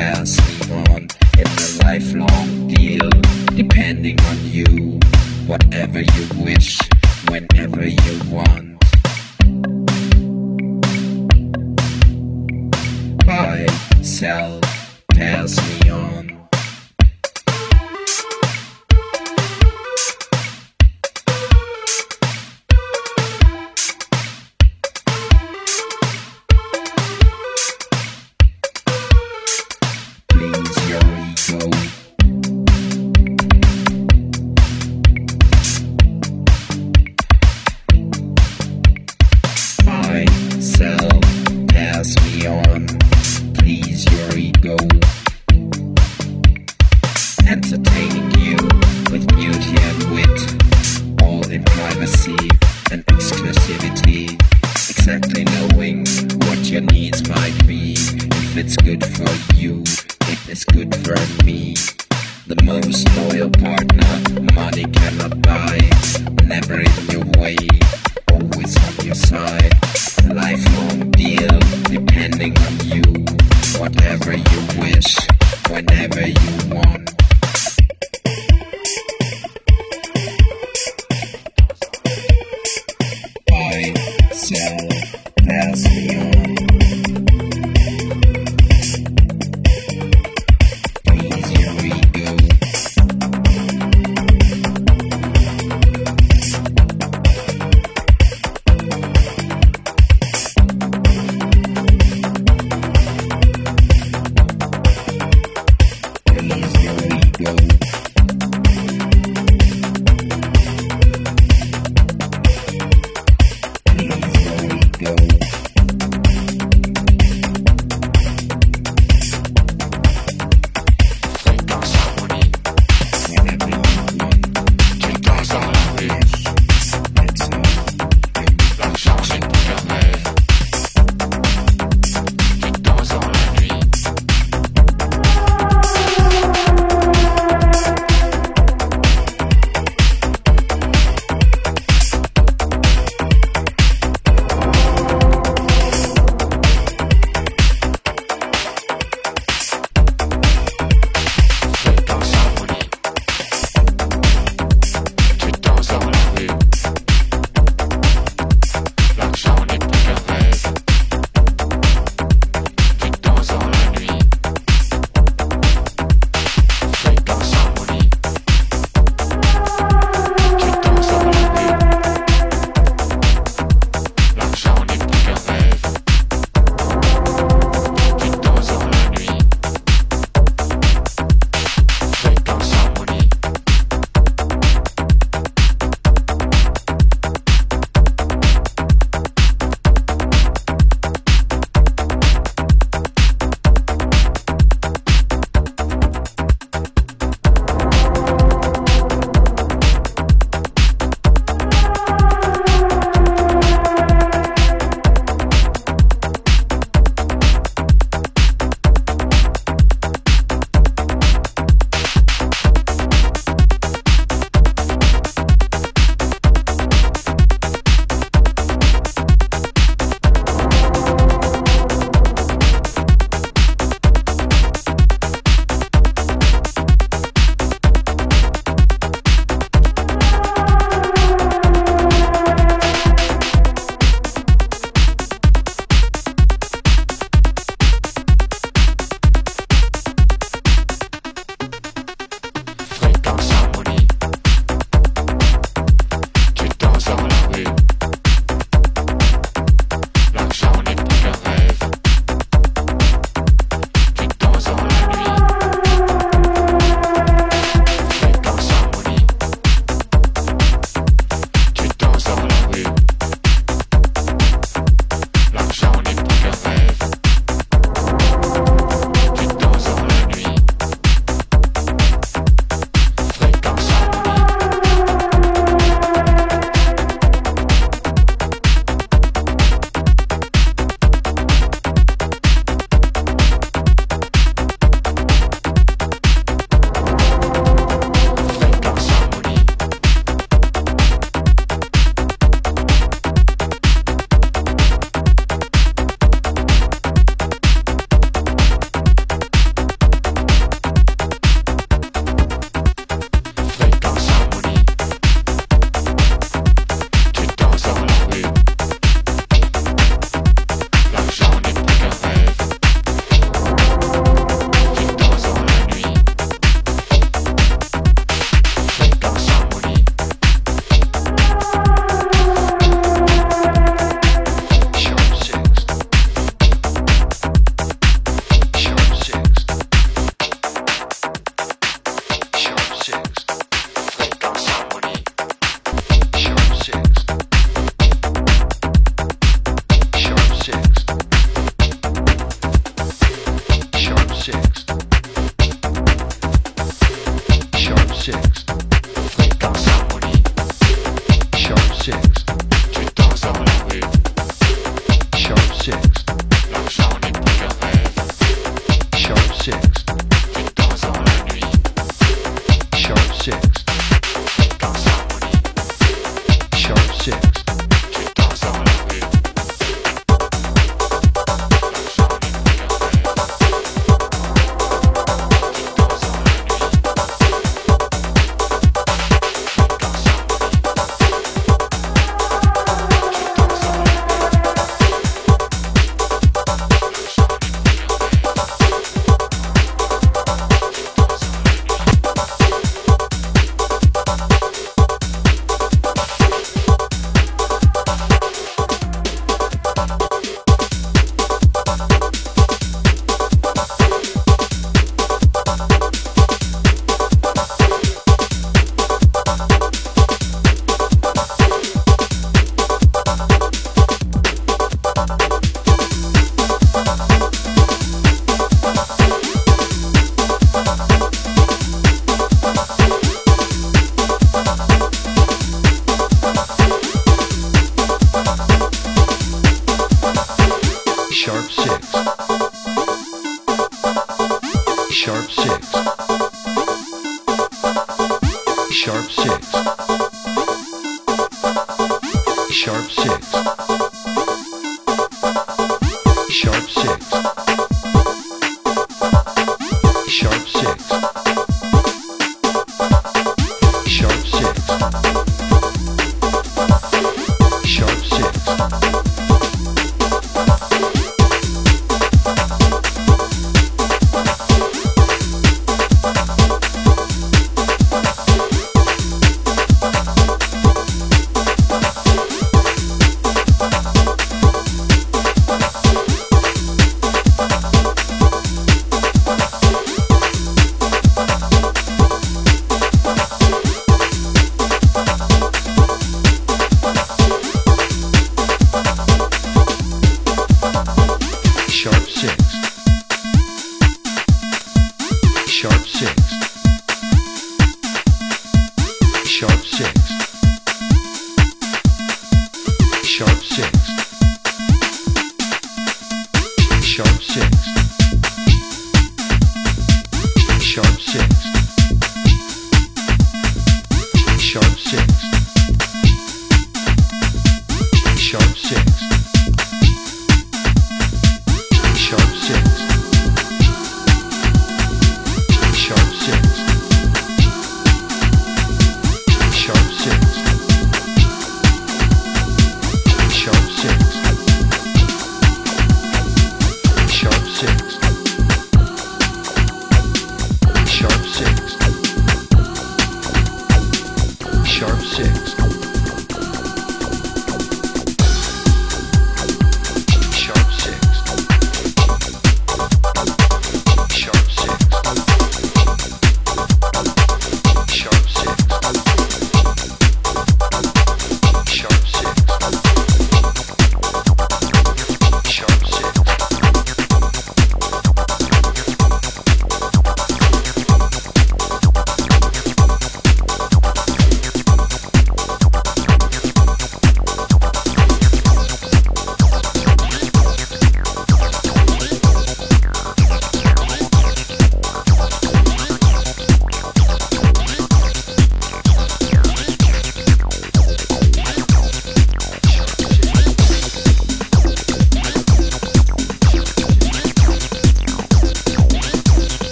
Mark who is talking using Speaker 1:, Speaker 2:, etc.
Speaker 1: passed on
Speaker 2: It's a lifelong deal, depending on you, whatever you wish, whenever you want. Buy, sell, pass me chicks.